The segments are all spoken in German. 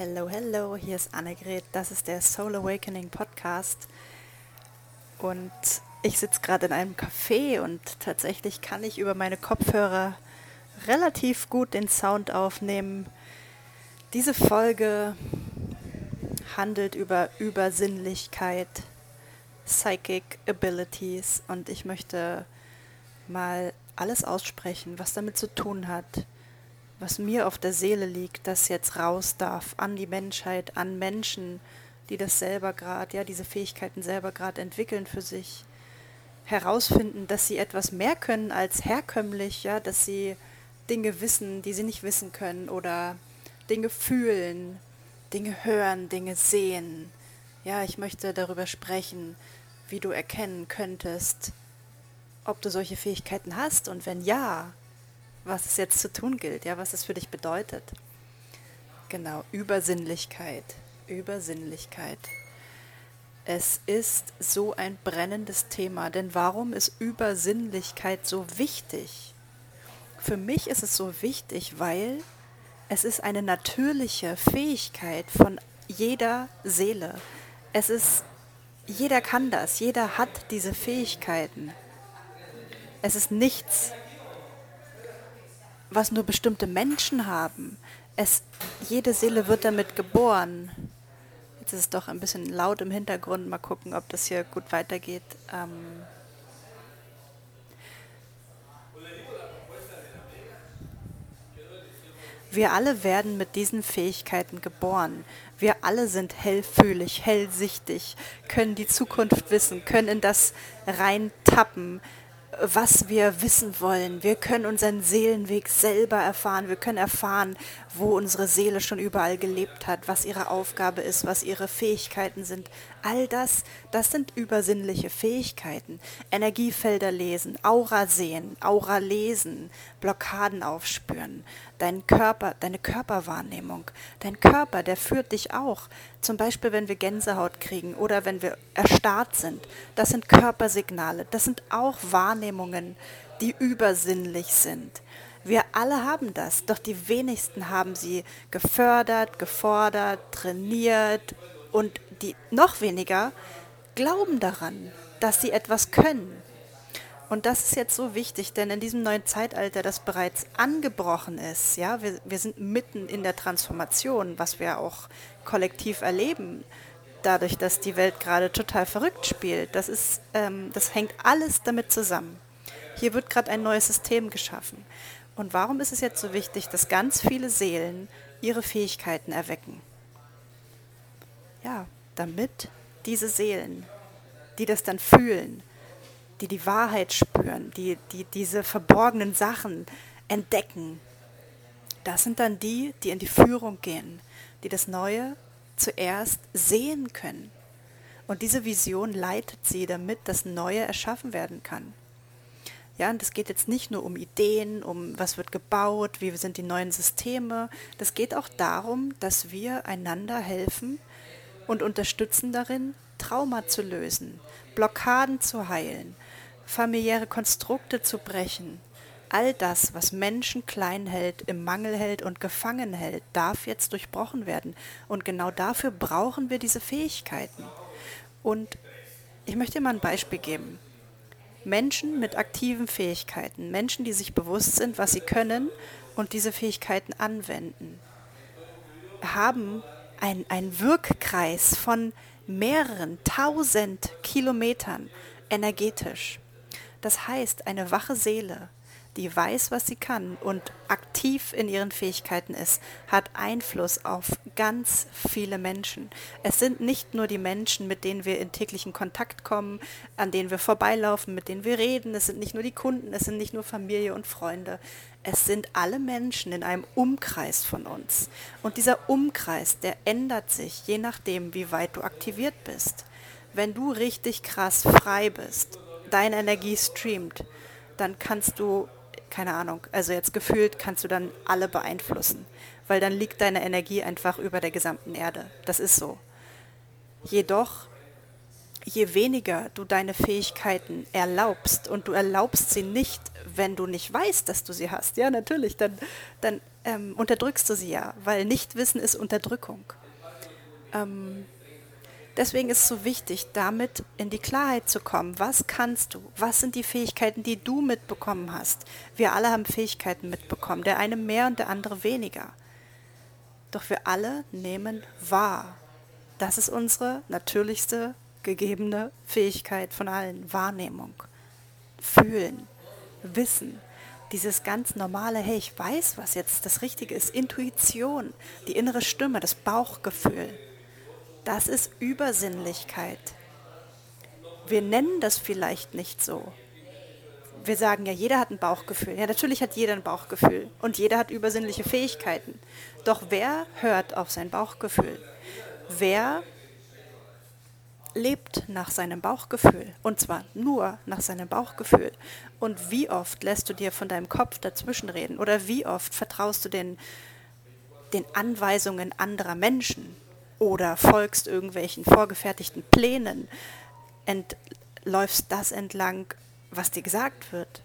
Hello, hello, hier ist Annegret. Das ist der Soul Awakening Podcast. Und ich sitze gerade in einem Café und tatsächlich kann ich über meine Kopfhörer relativ gut den Sound aufnehmen. Diese Folge handelt über Übersinnlichkeit, Psychic Abilities und ich möchte mal alles aussprechen, was damit zu tun hat was mir auf der Seele liegt, das jetzt raus darf an die Menschheit, an Menschen, die das selber gerade, ja, diese Fähigkeiten selber gerade entwickeln für sich, herausfinden, dass sie etwas mehr können als herkömmlich, ja, dass sie Dinge wissen, die sie nicht wissen können oder Dinge fühlen, Dinge hören, Dinge sehen. Ja, ich möchte darüber sprechen, wie du erkennen könntest, ob du solche Fähigkeiten hast und wenn ja, was es jetzt zu tun gilt, ja, was es für dich bedeutet. Genau, Übersinnlichkeit, Übersinnlichkeit. Es ist so ein brennendes Thema, denn warum ist Übersinnlichkeit so wichtig? Für mich ist es so wichtig, weil es ist eine natürliche Fähigkeit von jeder Seele. Es ist, jeder kann das, jeder hat diese Fähigkeiten. Es ist nichts, was nur bestimmte Menschen haben. Es, jede Seele wird damit geboren. Jetzt ist es doch ein bisschen laut im Hintergrund. Mal gucken, ob das hier gut weitergeht. Ähm wir alle werden mit diesen Fähigkeiten geboren. Wir alle sind hellfühlig, hellsichtig, können die Zukunft wissen, können in das reintappen, was wir wissen wollen. Wir können unseren Seelenweg selber erfahren. Wir können erfahren, wo unsere Seele schon überall gelebt hat, was ihre Aufgabe ist, was ihre Fähigkeiten sind. All das, das sind übersinnliche Fähigkeiten. Energiefelder lesen, Aura sehen, Aura lesen, Blockaden aufspüren, deinen Körper, deine Körperwahrnehmung. Dein Körper, der führt dich auch. Zum Beispiel, wenn wir Gänsehaut kriegen oder wenn wir erstarrt sind. Das sind Körpersignale. Das sind auch Wahrnehmungen, die übersinnlich sind. Wir alle haben das, doch die wenigsten haben sie gefördert, gefordert, trainiert und die noch weniger glauben daran, dass sie etwas können. Und das ist jetzt so wichtig, denn in diesem neuen Zeitalter, das bereits angebrochen ist, ja, wir, wir sind mitten in der Transformation, was wir auch kollektiv erleben, dadurch, dass die Welt gerade total verrückt spielt. Das ist, ähm, das hängt alles damit zusammen. Hier wird gerade ein neues System geschaffen. Und warum ist es jetzt so wichtig, dass ganz viele Seelen ihre Fähigkeiten erwecken? Ja, damit diese Seelen, die das dann fühlen, die die Wahrheit spüren, die, die diese verborgenen Sachen entdecken, das sind dann die, die in die Führung gehen, die das Neue zuerst sehen können. Und diese Vision leitet sie, damit das Neue erschaffen werden kann. Ja, und es geht jetzt nicht nur um Ideen, um was wird gebaut, wie sind die neuen Systeme. Das geht auch darum, dass wir einander helfen und unterstützen darin, Trauma zu lösen, Blockaden zu heilen, familiäre Konstrukte zu brechen. All das, was Menschen klein hält, im Mangel hält und gefangen hält, darf jetzt durchbrochen werden. Und genau dafür brauchen wir diese Fähigkeiten. Und ich möchte dir mal ein Beispiel geben. Menschen mit aktiven Fähigkeiten, Menschen, die sich bewusst sind, was sie können und diese Fähigkeiten anwenden, haben einen Wirkkreis von mehreren tausend Kilometern energetisch. Das heißt, eine wache Seele, die weiß, was sie kann und aktiv in ihren Fähigkeiten ist, hat Einfluss auf ganz viele Menschen. Es sind nicht nur die Menschen, mit denen wir in täglichen Kontakt kommen, an denen wir vorbeilaufen, mit denen wir reden, es sind nicht nur die Kunden, es sind nicht nur Familie und Freunde, es sind alle Menschen in einem Umkreis von uns. Und dieser Umkreis, der ändert sich, je nachdem, wie weit du aktiviert bist. Wenn du richtig krass frei bist, deine Energie streamt, dann kannst du, keine Ahnung, also jetzt gefühlt kannst du dann alle beeinflussen, weil dann liegt deine Energie einfach über der gesamten Erde. Das ist so. Jedoch, je weniger du deine Fähigkeiten erlaubst und du erlaubst sie nicht, wenn du nicht weißt, dass du sie hast, ja, natürlich, dann, dann ähm, unterdrückst du sie ja, weil Nichtwissen ist Unterdrückung. Ähm, deswegen ist es so wichtig, damit in die Klarheit zu kommen. Was kannst du? Was sind die Fähigkeiten, die du mitbekommen hast? Wir alle haben Fähigkeiten mitbekommen, der eine mehr und der andere weniger. Doch wir alle nehmen wahr. Das ist unsere natürlichste gegebene Fähigkeit von allen. Wahrnehmung, fühlen, wissen. Dieses ganz normale, hey, ich weiß, was jetzt das Richtige ist. Intuition, die innere Stimme, das Bauchgefühl. Das ist Übersinnlichkeit. Wir nennen das vielleicht nicht so. Wir sagen ja, jeder hat ein Bauchgefühl. Ja, natürlich hat jeder ein Bauchgefühl und jeder hat übersinnliche Fähigkeiten. Doch wer hört auf sein Bauchgefühl? Wer lebt nach seinem Bauchgefühl und zwar nur nach seinem Bauchgefühl. Und wie oft lässt du dir von deinem Kopf dazwischenreden oder wie oft vertraust du den, den Anweisungen anderer Menschen oder folgst irgendwelchen vorgefertigten Plänen, entläufst das entlang, was dir gesagt wird.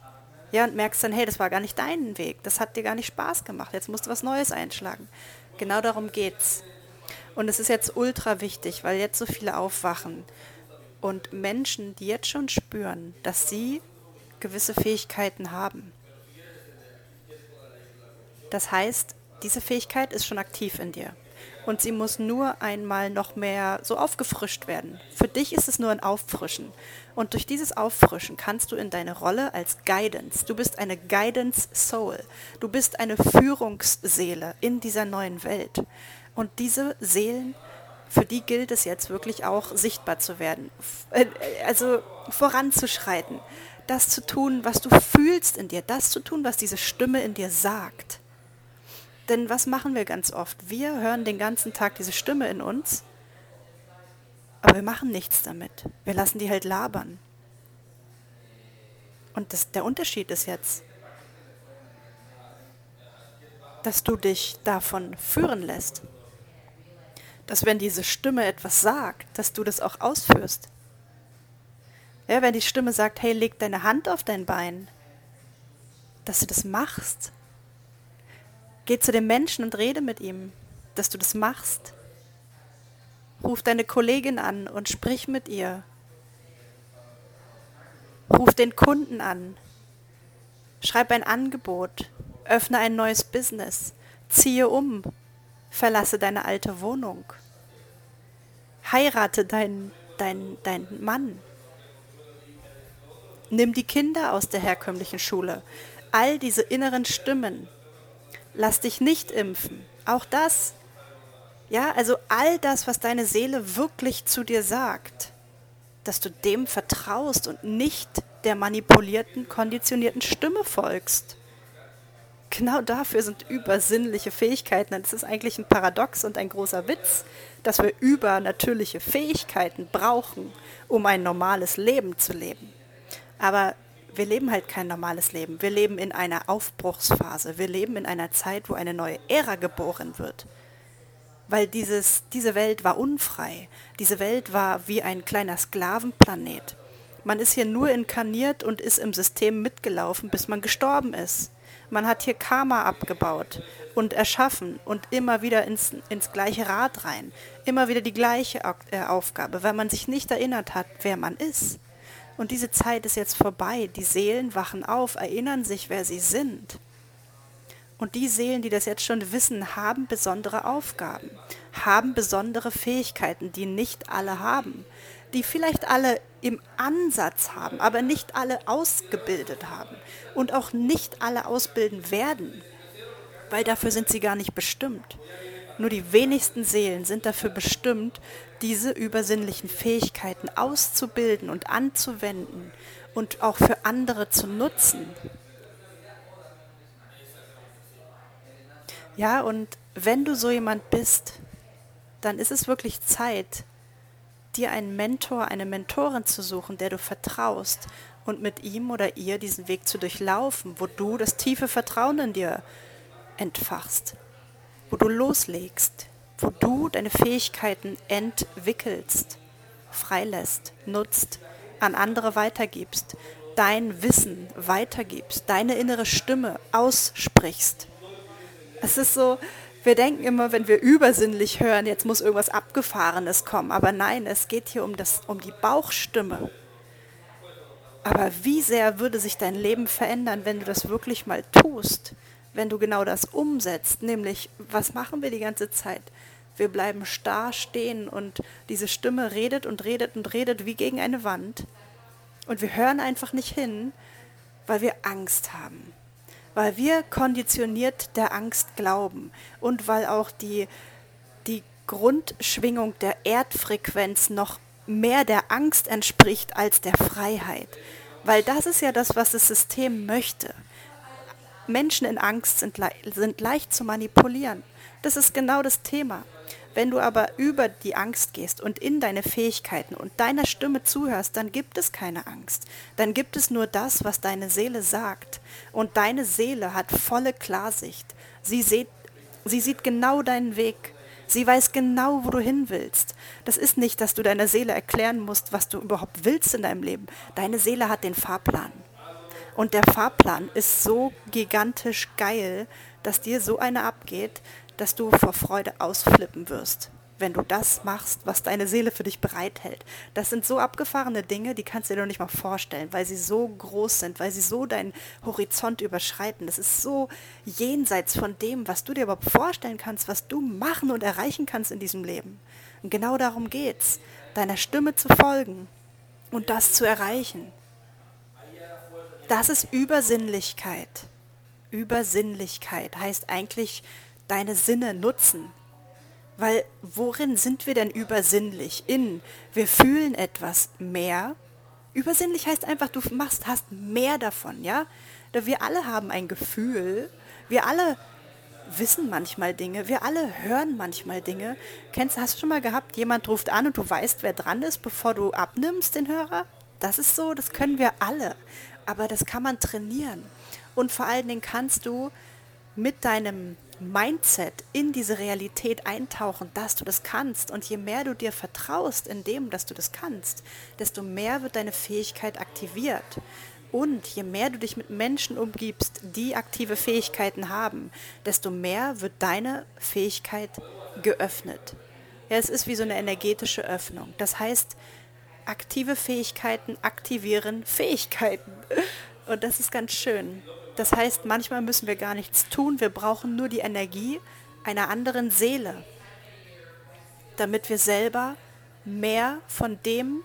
Ja, und merkst dann, hey, das war gar nicht dein Weg, das hat dir gar nicht Spaß gemacht, jetzt musst du was Neues einschlagen. Genau darum geht's. Und es ist jetzt ultra wichtig, weil jetzt so viele aufwachen und Menschen, die jetzt schon spüren, dass sie gewisse Fähigkeiten haben. Das heißt, diese Fähigkeit ist schon aktiv in dir und sie muss nur einmal noch mehr so aufgefrischt werden. Für dich ist es nur ein Auffrischen. Und durch dieses Auffrischen kannst du in deine Rolle als Guidance, du bist eine Guidance Soul, du bist eine Führungsseele in dieser neuen Welt. Und diese Seelen, für die gilt es jetzt wirklich auch sichtbar zu werden, äh, also voranzuschreiten, das zu tun, was du fühlst in dir, das zu tun, was diese Stimme in dir sagt. Denn was machen wir ganz oft? Wir hören den ganzen Tag diese Stimme in uns, aber wir machen nichts damit. Wir lassen die halt labern. Und das, der Unterschied ist jetzt, dass du dich davon führen lässt dass wenn diese Stimme etwas sagt, dass du das auch ausführst. Ja, wenn die Stimme sagt, hey, leg deine Hand auf dein Bein, dass du das machst. Geh zu dem Menschen und rede mit ihm, dass du das machst. Ruf deine Kollegin an und sprich mit ihr. Ruf den Kunden an. Schreib ein Angebot. Öffne ein neues Business. Ziehe um. Verlasse deine alte Wohnung. Heirate deinen dein, dein Mann. Nimm die Kinder aus der herkömmlichen Schule. All diese inneren Stimmen. Lass dich nicht impfen. Auch das. Ja, also all das, was deine Seele wirklich zu dir sagt, dass du dem vertraust und nicht der manipulierten, konditionierten Stimme folgst genau dafür sind übersinnliche Fähigkeiten. Das ist eigentlich ein Paradox und ein großer Witz, dass wir übernatürliche Fähigkeiten brauchen, um ein normales Leben zu leben. Aber wir leben halt kein normales Leben. Wir leben in einer Aufbruchsphase. Wir leben in einer Zeit, wo eine neue Ära geboren wird. Weil dieses, diese Welt war unfrei. Diese Welt war wie ein kleiner Sklavenplanet. Man ist hier nur inkarniert und ist im System mitgelaufen, bis man gestorben ist. Man hat hier Karma abgebaut und erschaffen und immer wieder ins, ins gleiche Rad rein. Immer wieder die gleiche äh, Aufgabe, weil man sich nicht erinnert hat, wer man ist. Und diese Zeit ist jetzt vorbei. Die Seelen wachen auf, erinnern sich, wer sie sind. Und die Seelen, die das jetzt schon wissen, haben besondere Aufgaben, haben besondere Fähigkeiten, die nicht alle haben, die vielleicht alle im Ansatz haben, aber nicht alle ausgebildet haben und auch nicht alle ausbilden werden, weil dafür sind sie gar nicht bestimmt. Nur die wenigsten Seelen sind dafür bestimmt, diese übersinnlichen Fähigkeiten auszubilden und anzuwenden und auch für andere zu nutzen. Ja, und wenn du so jemand bist, dann ist es wirklich Zeit, dir einen Mentor, eine Mentorin zu suchen, der du vertraust und mit ihm oder ihr diesen Weg zu durchlaufen, wo du das tiefe Vertrauen in dir entfachst, wo du loslegst, wo du deine Fähigkeiten entwickelst, freilässt, nutzt, an andere weitergibst, dein Wissen weitergibst, deine innere Stimme aussprichst. Es ist so, wir denken immer, wenn wir übersinnlich hören, jetzt muss irgendwas Abgefahrenes kommen. Aber nein, es geht hier um, das, um die Bauchstimme. Aber wie sehr würde sich dein Leben verändern, wenn du das wirklich mal tust? Wenn du genau das umsetzt, nämlich, was machen wir die ganze Zeit? Wir bleiben starr stehen und diese Stimme redet und redet und redet wie gegen eine Wand. Und wir hören einfach nicht hin, weil wir Angst haben. Weil wir konditioniert der Angst glauben und weil auch die, die Grundschwingung der Erdfrequenz noch mehr der Angst entspricht als der Freiheit. Weil das ist ja das, was das System möchte. Menschen in Angst sind, sind leicht zu manipulieren. Das ist genau das Thema. Wenn du aber über die Angst gehst und in deine Fähigkeiten und deiner Stimme zuhörst, dann gibt es keine Angst. Dann gibt es nur das, was deine Seele sagt. Und deine Seele hat volle Klarsicht. Sie sieht, sie sieht genau deinen Weg. Sie weiß genau, wo du hin willst. Das ist nicht, dass du deiner Seele erklären musst, was du überhaupt willst in deinem Leben. Deine Seele hat den Fahrplan. Und der Fahrplan ist so gigantisch geil, dass dir so eine abgeht, dass du vor Freude ausflippen wirst, wenn du das machst, was deine Seele für dich bereithält. Das sind so abgefahrene Dinge, die kannst du dir noch nicht mal vorstellen, weil sie so groß sind, weil sie so deinen Horizont überschreiten. Das ist so jenseits von dem, was du dir überhaupt vorstellen kannst, was du machen und erreichen kannst in diesem Leben. Und genau darum geht's, deiner Stimme zu folgen und das zu erreichen. Das ist Übersinnlichkeit. Übersinnlichkeit heißt eigentlich deine Sinne nutzen. Weil worin sind wir denn übersinnlich? In, wir fühlen etwas mehr. Übersinnlich heißt einfach, du machst, hast mehr davon, ja? Wir alle haben ein Gefühl. Wir alle wissen manchmal Dinge. Wir alle hören manchmal Dinge. Kennst, hast du schon mal gehabt, jemand ruft an und du weißt, wer dran ist, bevor du abnimmst, den Hörer? Das ist so, das können wir alle. Aber das kann man trainieren. Und vor allen Dingen kannst du mit deinem Mindset in diese Realität eintauchen, dass du das kannst. Und je mehr du dir vertraust in dem, dass du das kannst, desto mehr wird deine Fähigkeit aktiviert. Und je mehr du dich mit Menschen umgibst, die aktive Fähigkeiten haben, desto mehr wird deine Fähigkeit geöffnet. Ja, es ist wie so eine energetische Öffnung. Das heißt, aktive Fähigkeiten aktivieren Fähigkeiten. Und das ist ganz schön. Das heißt, manchmal müssen wir gar nichts tun, wir brauchen nur die Energie einer anderen Seele, damit wir selber mehr von dem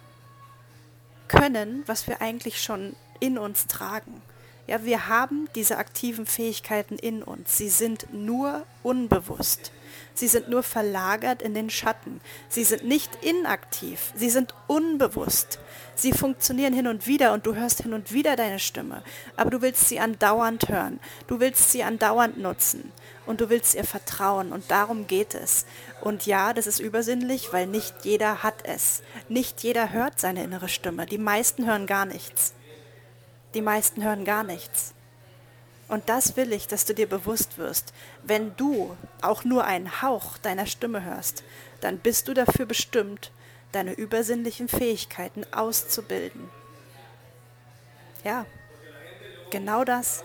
können, was wir eigentlich schon in uns tragen. Ja, wir haben diese aktiven Fähigkeiten in uns. Sie sind nur unbewusst. Sie sind nur verlagert in den Schatten. Sie sind nicht inaktiv. Sie sind unbewusst. Sie funktionieren hin und wieder und du hörst hin und wieder deine Stimme, aber du willst sie andauernd hören. Du willst sie andauernd nutzen und du willst ihr vertrauen und darum geht es. Und ja, das ist übersinnlich, weil nicht jeder hat es. Nicht jeder hört seine innere Stimme. Die meisten hören gar nichts. Die meisten hören gar nichts. Und das will ich, dass du dir bewusst wirst. Wenn du auch nur einen Hauch deiner Stimme hörst, dann bist du dafür bestimmt, deine übersinnlichen Fähigkeiten auszubilden. Ja, genau das.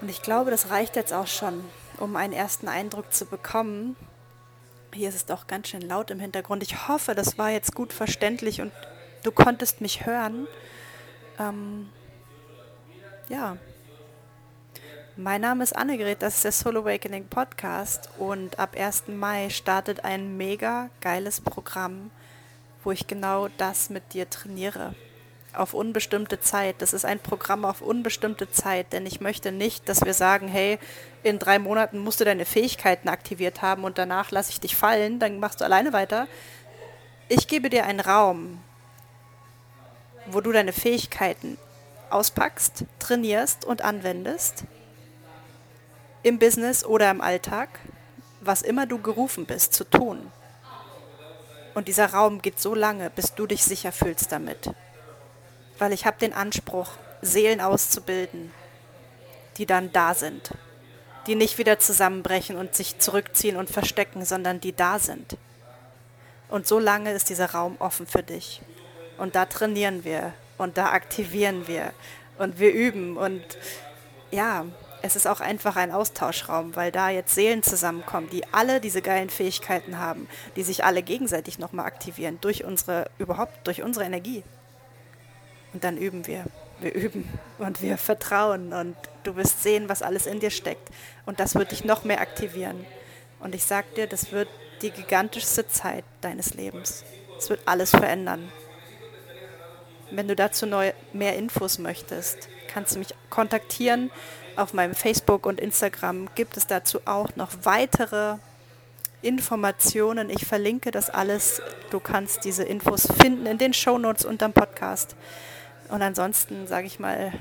Und ich glaube, das reicht jetzt auch schon, um einen ersten Eindruck zu bekommen. Hier ist es doch ganz schön laut im Hintergrund. Ich hoffe, das war jetzt gut verständlich und du konntest mich hören. Ähm, ja, mein Name ist Annegret, das ist der Soul Awakening Podcast und ab 1. Mai startet ein mega geiles Programm, wo ich genau das mit dir trainiere. Auf unbestimmte Zeit. Das ist ein Programm auf unbestimmte Zeit, denn ich möchte nicht, dass wir sagen, hey, in drei Monaten musst du deine Fähigkeiten aktiviert haben und danach lasse ich dich fallen, dann machst du alleine weiter. Ich gebe dir einen Raum, wo du deine Fähigkeiten auspackst, trainierst und anwendest im Business oder im Alltag, was immer du gerufen bist zu tun. Und dieser Raum geht so lange, bis du dich sicher fühlst damit. Weil ich habe den Anspruch, Seelen auszubilden, die dann da sind. die nicht wieder zusammenbrechen und sich zurückziehen und verstecken, sondern die da sind. Und so lange ist dieser Raum offen für dich. Und da trainieren wir und da aktivieren wir und wir üben. Und ja, es ist auch einfach ein Austauschraum, weil da jetzt Seelen zusammenkommen, die alle diese geilen Fähigkeiten haben, die sich alle gegenseitig nochmal aktivieren durch unsere, überhaupt durch unsere Energie. Und dann üben wir. Wir üben und wir vertrauen und du wirst sehen, was alles in dir steckt. Und das wird dich noch mehr aktivieren. Und ich sag dir, das wird die gigantischste Zeit deines Lebens. Es wird alles verändern. Wenn du dazu neu, mehr Infos möchtest, kannst du mich kontaktieren. Auf meinem Facebook und Instagram gibt es dazu auch noch weitere Informationen. Ich verlinke das alles. Du kannst diese Infos finden in den Shownotes unterm Podcast. Und ansonsten sage ich mal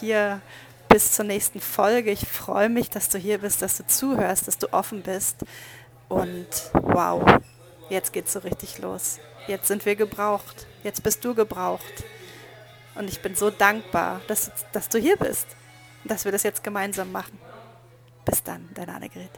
hier bis zur nächsten Folge. Ich freue mich, dass du hier bist, dass du zuhörst, dass du offen bist. Und wow, jetzt geht's so richtig los. Jetzt sind wir gebraucht. Jetzt bist du gebraucht. Und ich bin so dankbar, dass, dass du hier bist. Und dass wir das jetzt gemeinsam machen. Bis dann, deine Annegret.